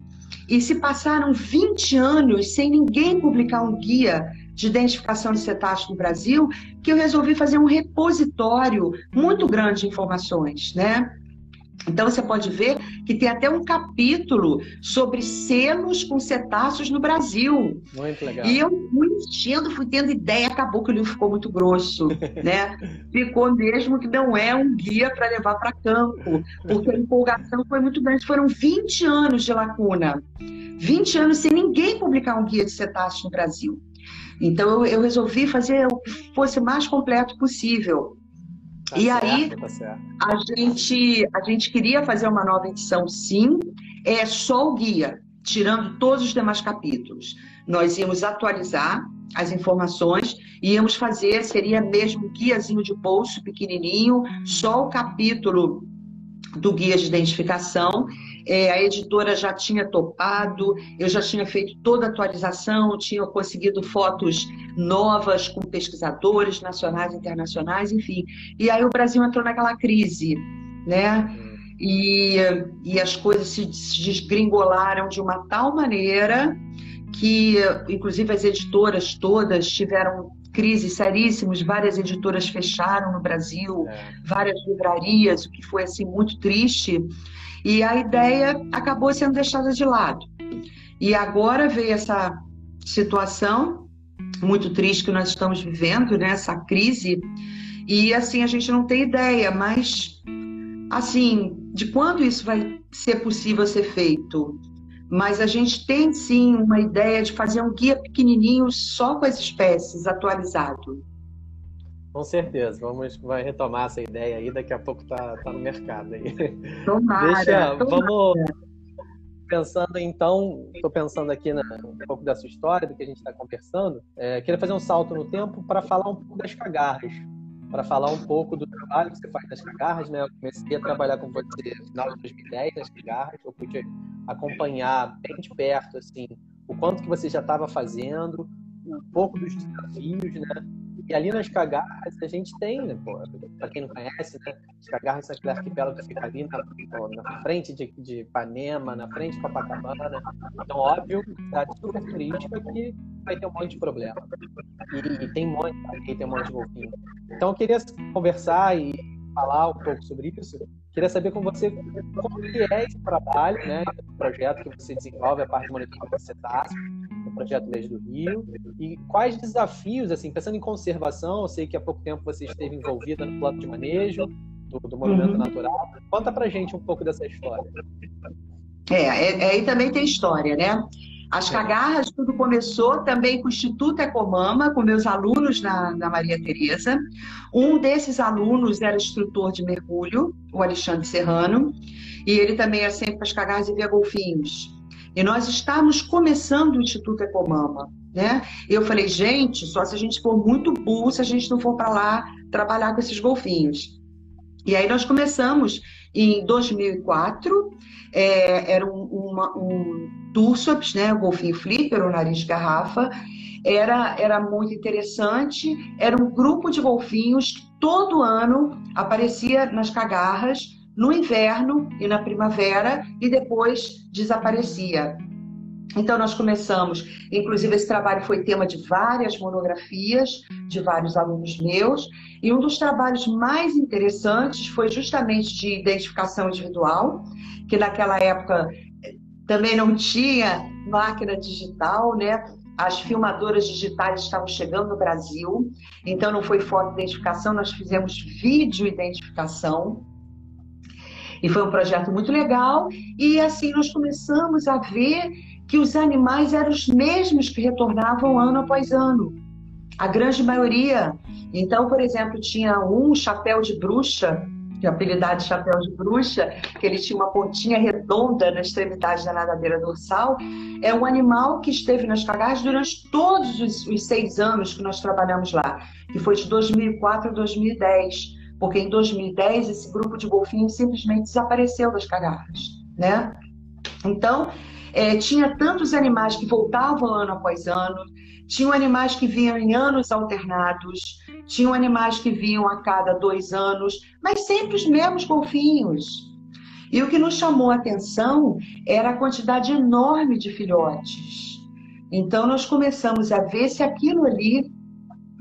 e se passaram 20 anos sem ninguém publicar um guia de identificação de cetáceos no Brasil, que eu resolvi fazer um repositório muito grande de informações, né? Então você pode ver que tem até um capítulo sobre selos com cetáceos no Brasil. Muito legal. E eu fui enchendo, fui tendo ideia, acabou que o livro ficou muito grosso, [laughs] né? Ficou mesmo que não é um guia para levar para campo, porque a empolgação foi muito grande. Foram 20 anos de lacuna. 20 anos sem ninguém publicar um guia de cetáceos no Brasil. Então eu resolvi fazer o que fosse mais completo possível. Tá e certo, aí, tá a, gente, a gente queria fazer uma nova edição, sim, é só o guia, tirando todos os demais capítulos. Nós íamos atualizar as informações, íamos fazer, seria mesmo um guiazinho de bolso pequenininho, só o capítulo do guia de identificação. É, a editora já tinha topado, eu já tinha feito toda a atualização, tinha conseguido fotos novas com pesquisadores nacionais e internacionais, enfim. E aí o Brasil entrou naquela crise, né? E, e as coisas se desgringolaram de uma tal maneira que, inclusive, as editoras todas tiveram crises seríssimas, várias editoras fecharam no Brasil, é. várias livrarias, o que foi assim muito triste. E a ideia acabou sendo deixada de lado. E agora veio essa situação muito triste que nós estamos vivendo, né? Essa crise. E assim a gente não tem ideia, mas assim de quando isso vai ser possível ser feito mas a gente tem sim uma ideia de fazer um guia pequenininho só com as espécies atualizado. Com certeza, vamos vai retomar essa ideia aí, daqui a pouco tá, tá no mercado aí. Tomara, [laughs] Deixa, tomara. vamos pensando então, estou pensando aqui na, um pouco da sua história, do que a gente está conversando. É, queria fazer um salto no tempo para falar um pouco das cagarras para falar um pouco do trabalho que você faz nas cagarras, né? Eu comecei a trabalhar com você no final de 2010 nas cagarras, eu pude acompanhar bem de perto, assim, o quanto que você já estava fazendo, um pouco dos desafios, né? E ali nas cagarras a gente tem, né, para quem não conhece, né, as cagarras são aquele arquipélago que fica ali na, na frente de, de Ipanema, na frente de Copacabana. Então, óbvio, cidade super turística que vai ter um monte de problema. E, e tem um monte, e tem um monte de golfinho. Então, eu queria conversar e falar um pouco sobre isso. Queria saber com você como que é esse trabalho, né, o projeto que você desenvolve, a parte de monitoramento cetáceos, o projeto Leis do Rio, e quais desafios, assim, pensando em conservação, eu sei que há pouco tempo você esteve envolvida no plano de manejo do, do movimento uhum. natural. Conta pra gente um pouco dessa história. É, é, aí também tem história, né? As cagarras, tudo começou também com o Instituto Ecomama, com meus alunos na, na Maria Tereza. Um desses alunos era instrutor de mergulho, o Alexandre Serrano, e ele também ia sempre para as cagarras e via golfinhos. E nós estávamos começando o Instituto Ecomama, né? Eu falei, gente, só se a gente for muito burro, se a gente não for para lá trabalhar com esses golfinhos. E aí nós começamos em 2004, é, era um, uma, um Tursops, né, o golfinho flipper, o nariz de garrafa, era, era muito interessante, era um grupo de golfinhos que todo ano aparecia nas cagarras, no inverno e na primavera, e depois desaparecia. Então, nós começamos, inclusive, esse trabalho foi tema de várias monografias de vários alunos meus, e um dos trabalhos mais interessantes foi justamente de identificação individual, que naquela época eh, também não tinha máquina digital, né? As filmadoras digitais estavam chegando no Brasil, então não foi foto identificação, nós fizemos vídeo identificação. E foi um projeto muito legal, e assim nós começamos a ver que os animais eram os mesmos que retornavam ano após ano. A grande maioria. Então, por exemplo, tinha um chapéu de bruxa, que é apelidado de chapéu de bruxa, que ele tinha uma pontinha redonda na extremidade da nadadeira dorsal. É um animal que esteve nas cagarras durante todos os, os seis anos que nós trabalhamos lá, que foi de 2004 a 2010 porque em 2010 esse grupo de golfinhos simplesmente desapareceu das cagarras, né? Então, é, tinha tantos animais que voltavam ano após ano, tinham animais que vinham em anos alternados, tinham animais que vinham a cada dois anos, mas sempre os mesmos golfinhos. E o que nos chamou a atenção era a quantidade enorme de filhotes. Então, nós começamos a ver se aquilo ali,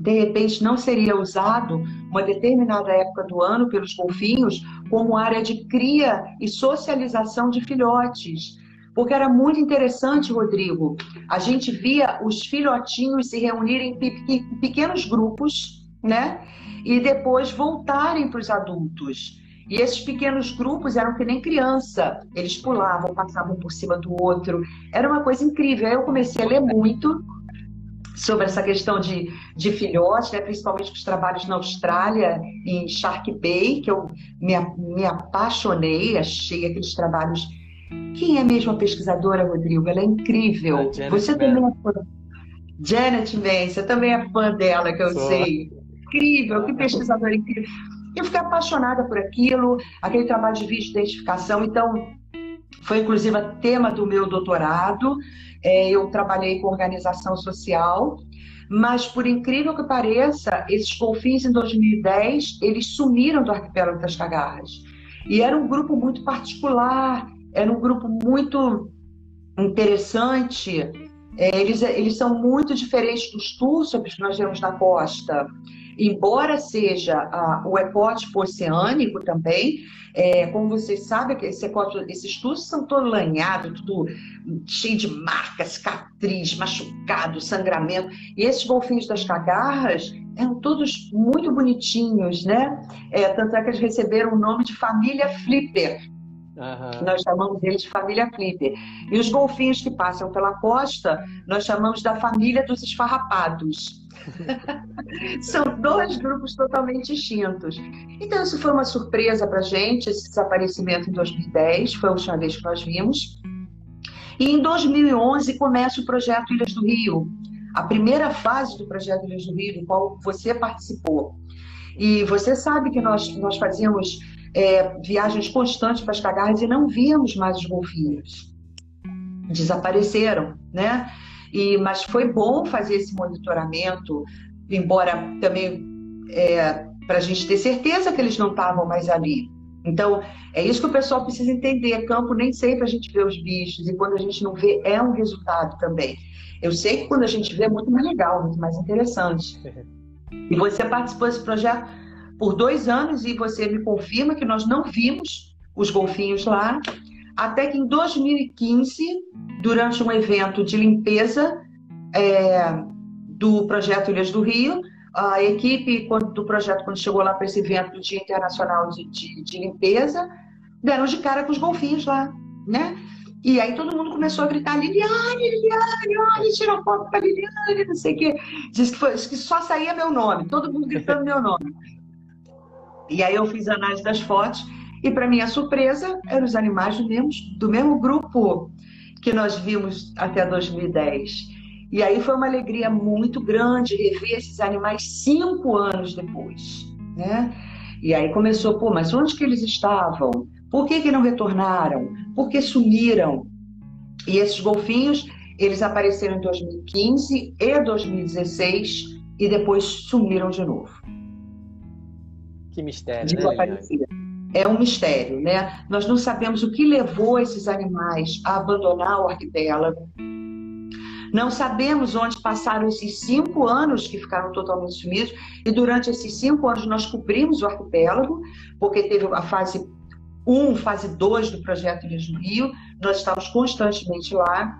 de repente, não seria usado uma determinada época do ano pelos golfinhos como área de cria e socialização de filhotes. Porque era muito interessante, Rodrigo. A gente via os filhotinhos se reunirem em pequenos grupos, né? E depois voltarem para os adultos. E esses pequenos grupos eram que nem criança. Eles pulavam, passavam por cima do outro. Era uma coisa incrível. Aí eu comecei a ler muito sobre essa questão de, de filhotes, né? principalmente os trabalhos na Austrália, em Shark Bay, que eu me, me apaixonei, achei aqueles trabalhos. Quem é mesmo a pesquisadora, Rodrigo? Ela é incrível. Você também é fã. Janet Vance, você também é fã dela, que eu Sou. sei. Incrível, que pesquisadora incrível. Eu fiquei apaixonada por aquilo, aquele trabalho de vídeo identificação. Então, foi inclusive tema do meu doutorado. É, eu trabalhei com organização social, mas por incrível que pareça, esses golfinhos em 2010 eles sumiram do arquipélago das Cagarras. E era um grupo muito particular, era um grupo muito interessante. É, eles, eles são muito diferentes dos túrsops que nós vemos na costa embora seja a, o ecótipo oceânico também, é, como vocês sabem, esse ecótipo, esses estudos são todos lanhados, tudo cheio de marcas, cicatriz, machucado, sangramento. E esses golfinhos das cagarras eram todos muito bonitinhos, né? É, tanto é que eles receberam o nome de família Flipper. Uhum. Nós chamamos eles de família Flipper. E os golfinhos que passam pela costa, nós chamamos da família dos esfarrapados. [laughs] São dois grupos totalmente distintos. Então, isso foi uma surpresa para a gente, esse desaparecimento em 2010, foi a última vez que nós vimos. E em 2011 começa o projeto Ilhas do Rio, a primeira fase do projeto Ilhas do Rio, do qual você participou. E você sabe que nós, nós fazíamos é, viagens constantes para as cagarras e não víamos mais os golfinhos. Desapareceram, né? E, mas foi bom fazer esse monitoramento, embora também é, para a gente ter certeza que eles não estavam mais ali. Então, é isso que o pessoal precisa entender. Campo nem sempre a gente vê os bichos, e quando a gente não vê, é um resultado também. Eu sei que quando a gente vê é muito mais legal, muito mais interessante. E você participou desse projeto por dois anos e você me confirma que nós não vimos os golfinhos lá. Até que em 2015, durante um evento de limpeza é, do projeto Ilhas do Rio, a equipe do projeto, quando chegou lá para esse evento do Dia Internacional de, de, de, Limpeza, deram de cara com os golfinhos lá, né? E aí todo mundo começou a gritar, Liliane, Liliane, olha, tira foto para Liliane, não sei o quê. Diz que, foi, que só saía meu nome, todo mundo gritando meu nome. E aí eu fiz a análise das fotos e, para minha surpresa, eram os animais do mesmo, do mesmo grupo que nós vimos até 2010. E aí foi uma alegria muito grande rever esses animais cinco anos depois, né? E aí começou, pô, mas onde que eles estavam? Por que, que não retornaram? Por que sumiram? E esses golfinhos, eles apareceram em 2015 e 2016 e depois sumiram de novo. Que mistério, né, Desapareceram. Né, é um mistério, né? Nós não sabemos o que levou esses animais a abandonar o arquipélago. Não sabemos onde passaram esses cinco anos que ficaram totalmente sumidos. E durante esses cinco anos nós cobrimos o arquipélago, porque teve a fase 1, fase 2 do projeto Ilhas do Rio. Nós estávamos constantemente lá.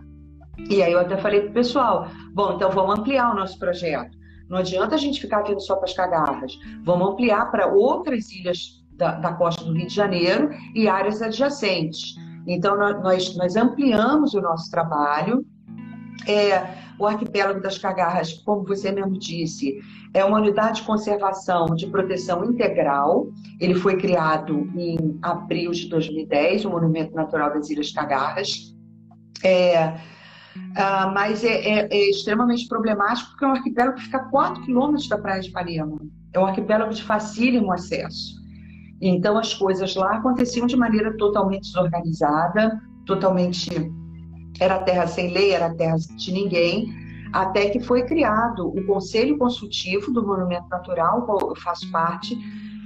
E aí eu até falei para o pessoal: bom, então vamos ampliar o nosso projeto. Não adianta a gente ficar vindo só para as cagarras. Vamos ampliar para outras ilhas da, da, costa do Rio de Janeiro e áreas adjacentes. Então, nós, nós ampliamos o nosso trabalho. É, o arquipélago das Cagarras, como você mesmo disse, é uma unidade de conservação de proteção integral. Ele foi criado em abril de 2010, o Monumento Natural das Ilhas Cagarras. É, ah, mas é, é, é, extremamente problemático porque é um arquipélago que fica a 4 quilômetros da praia de Ipanema. É um arquipélago de facílimo acesso. Então as coisas lá aconteciam de maneira totalmente desorganizada, totalmente era terra sem lei, era terra de ninguém, até que foi criado o Conselho Consultivo do Monumento Natural, qual eu faço parte,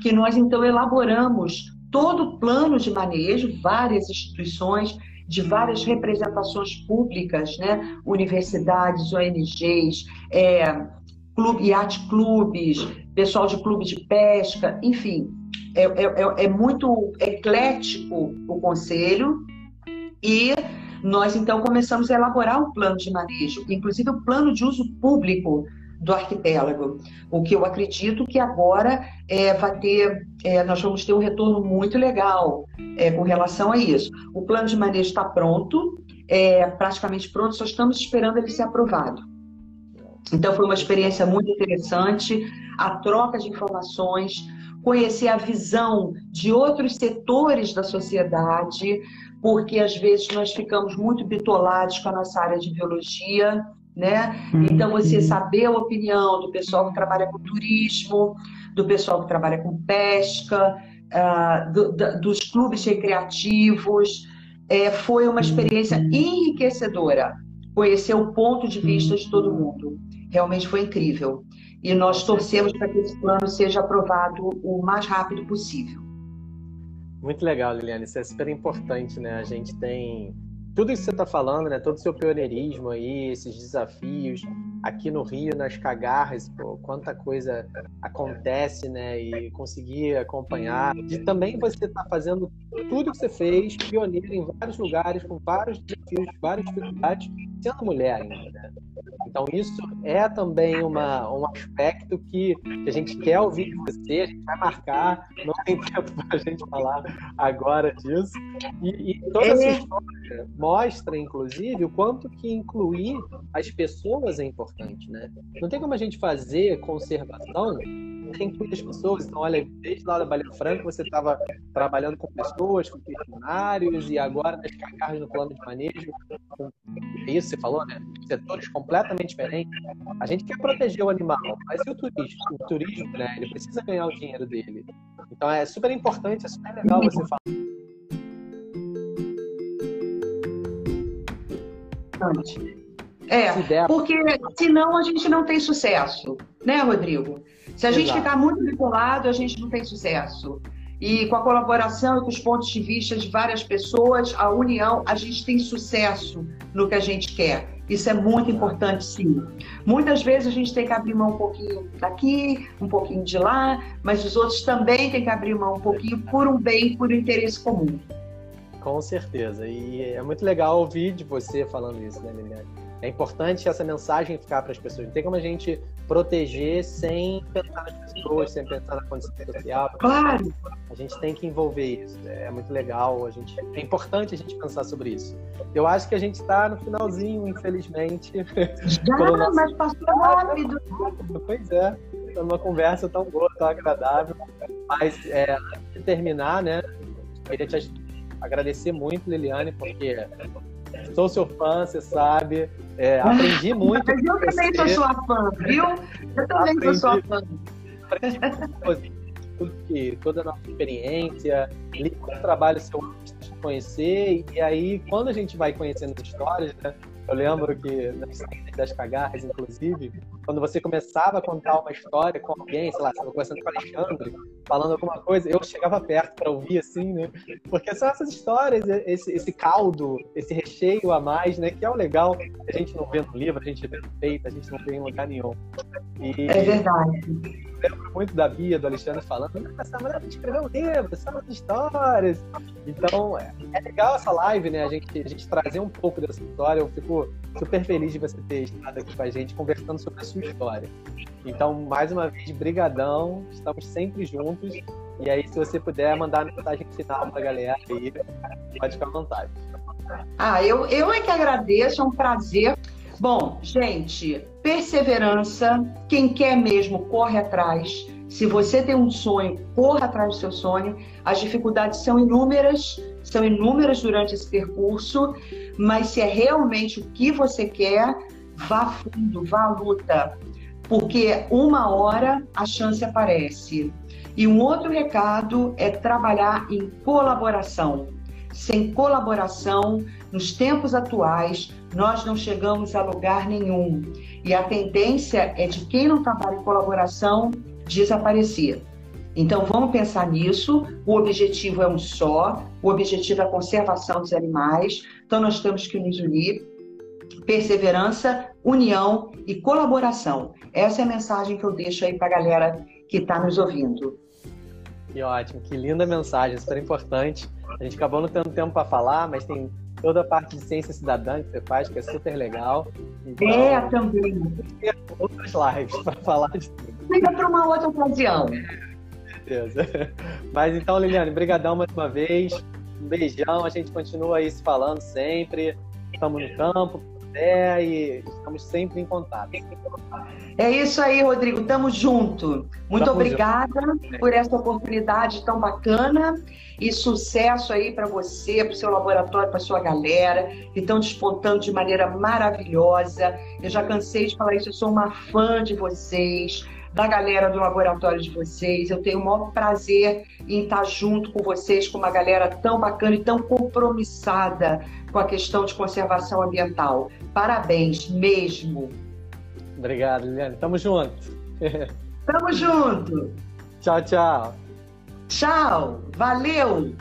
que nós então elaboramos todo o plano de manejo, várias instituições, de várias representações públicas, né? universidades, ONGs, é, clube, clubes, pessoal de clube de pesca, enfim, é, é, é, é muito eclético o conselho e nós então começamos a elaborar um plano de manejo, inclusive o plano de uso público do arquipélago, o que eu acredito que agora é, vai ter, é, nós vamos ter um retorno muito legal é, com relação a isso. O plano de manejo está pronto, é, praticamente pronto, só estamos esperando ele ser aprovado. Então foi uma experiência muito interessante, a troca de informações, conhecer a visão de outros setores da sociedade, porque às vezes nós ficamos muito bitolados com a nossa área de biologia, né? Então você saber a opinião do pessoal que trabalha com turismo, do pessoal que trabalha com pesca, uh, do, da, dos clubes recreativos, é, foi uma experiência enriquecedora. Conhecer o ponto de vista de todo mundo. Realmente foi incrível. E nós torcemos para que esse plano seja aprovado o mais rápido possível. Muito legal, Liliane. Isso é super importante, né? A gente tem tudo isso que você está falando, né? Todo o seu pioneirismo aí, esses desafios aqui no Rio, nas cagarras, pô, quanta coisa acontece, né? E conseguir acompanhar. E também você está fazendo tudo que você fez, pioneiro em vários lugares, com vários desafios, várias dificuldades, sendo mulher ainda, né? Então isso é também uma, um aspecto que, que a gente quer ouvir de você, a gente vai marcar, não tem [laughs] tempo para a gente falar agora disso. E, e toda essa é. história mostra, inclusive, o quanto que incluir as pessoas é importante, né? Não tem como a gente fazer conservação sem incluir as pessoas. Então, olha, desde lá da Bahia Franca você estava trabalhando com pessoas, com funcionários, e agora nas cacarras no plano de manejo, com... é isso você falou, né? Setores completamente diferentes. A gente quer proteger o animal, mas e o turismo? O turismo, né? Ele precisa ganhar o dinheiro dele. Então, é super importante, é super legal você falar. É, porque senão a gente não tem sucesso, né, Rodrigo? Se a Exato. gente ficar muito vinculado, a gente não tem sucesso. E com a colaboração e com os pontos de vista de várias pessoas, a união, a gente tem sucesso no que a gente quer. Isso é muito importante, sim. Muitas vezes a gente tem que abrir mão um pouquinho daqui, um pouquinho de lá, mas os outros também têm que abrir mão um pouquinho por um bem, por um interesse comum. Com certeza. E é muito legal ouvir de você falando isso, né, Liliane? É importante essa mensagem ficar para as pessoas. Não tem como a gente proteger sem pensar nas pessoas, sem pensar na condição social. Claro! A gente tem que envolver isso. É muito legal. A gente, é importante a gente pensar sobre isso. Eu acho que a gente está no finalzinho, infelizmente. Já, nosso... mas passou rápido. Pois é. Uma conversa tão boa, tão agradável. Mas, é, antes de terminar, né? Queria te agradecer muito, Liliane, porque sou seu fã, você sabe. É, aprendi [laughs] muito. Mas eu também sou sua fã, viu? Eu também aprendi, sou sua fã. Tudo que, toda a nossa experiência, li muito trabalho seu antes de conhecer, e aí, quando a gente vai conhecendo as histórias, né, eu lembro que nas das cagarras, inclusive, quando você começava a contar uma história com alguém, sei lá, você estava conversando com o Alexandre, falando alguma coisa, eu chegava perto para ouvir assim, né? Porque são essas histórias, esse, esse caldo, esse recheio a mais, né? Que é o legal, a gente não vê no livro, a gente vê no feito, a gente não vê em lugar nenhum. E... É verdade lembro muito da Bia, do Alexandre falando, essa mulher escreveu um livro, são as histórias. Então, é, é, legal essa live, né? A gente, a gente trazer um pouco dessa história. Eu fico super feliz de você ter estado aqui com a gente conversando sobre a sua história. Então, mais uma vez, brigadão. Estamos sempre juntos. E aí, se você puder mandar mensagem final para a galera aí, pode ficar à vontade. Ah, eu, eu é que agradeço, é um prazer. Bom, gente, perseverança, quem quer mesmo corre atrás. Se você tem um sonho, corra atrás do seu sonho. As dificuldades são inúmeras, são inúmeras durante esse percurso, mas se é realmente o que você quer, vá fundo, vá à luta, porque uma hora a chance aparece. E um outro recado é trabalhar em colaboração. Sem colaboração, nos tempos atuais, nós não chegamos a lugar nenhum. E a tendência é de quem não trabalha em colaboração desaparecer. Então vamos pensar nisso. O objetivo é um só, o objetivo é a conservação dos animais. Então nós temos que nos unir. Perseverança, união e colaboração. Essa é a mensagem que eu deixo aí para a galera que está nos ouvindo. Que ótimo, que linda mensagem, super importante. A gente acabou não tendo tempo para falar, mas tem toda a parte de ciência cidadã que você faz, que é super legal. Então, é, também. Outras lives para falar de tudo. Fica para uma outra ocasião. Certeza. Mas então, Liliane, brigadão mais uma vez. Um beijão, a gente continua aí se falando sempre. Estamos no campo, e estamos sempre em contato. É isso aí, Rodrigo. Tamo junto. Muito Tamo obrigada junto. por essa oportunidade tão bacana e sucesso aí para você, para o seu laboratório, para sua galera que estão despontando de maneira maravilhosa. Eu já cansei de falar isso. Eu sou uma fã de vocês da galera do laboratório de vocês. Eu tenho o maior prazer em estar junto com vocês, com uma galera tão bacana e tão compromissada com a questão de conservação ambiental. Parabéns mesmo. Obrigado, Liliane. Tamo junto. [laughs] Tamo junto. Tchau, tchau. Tchau. Valeu.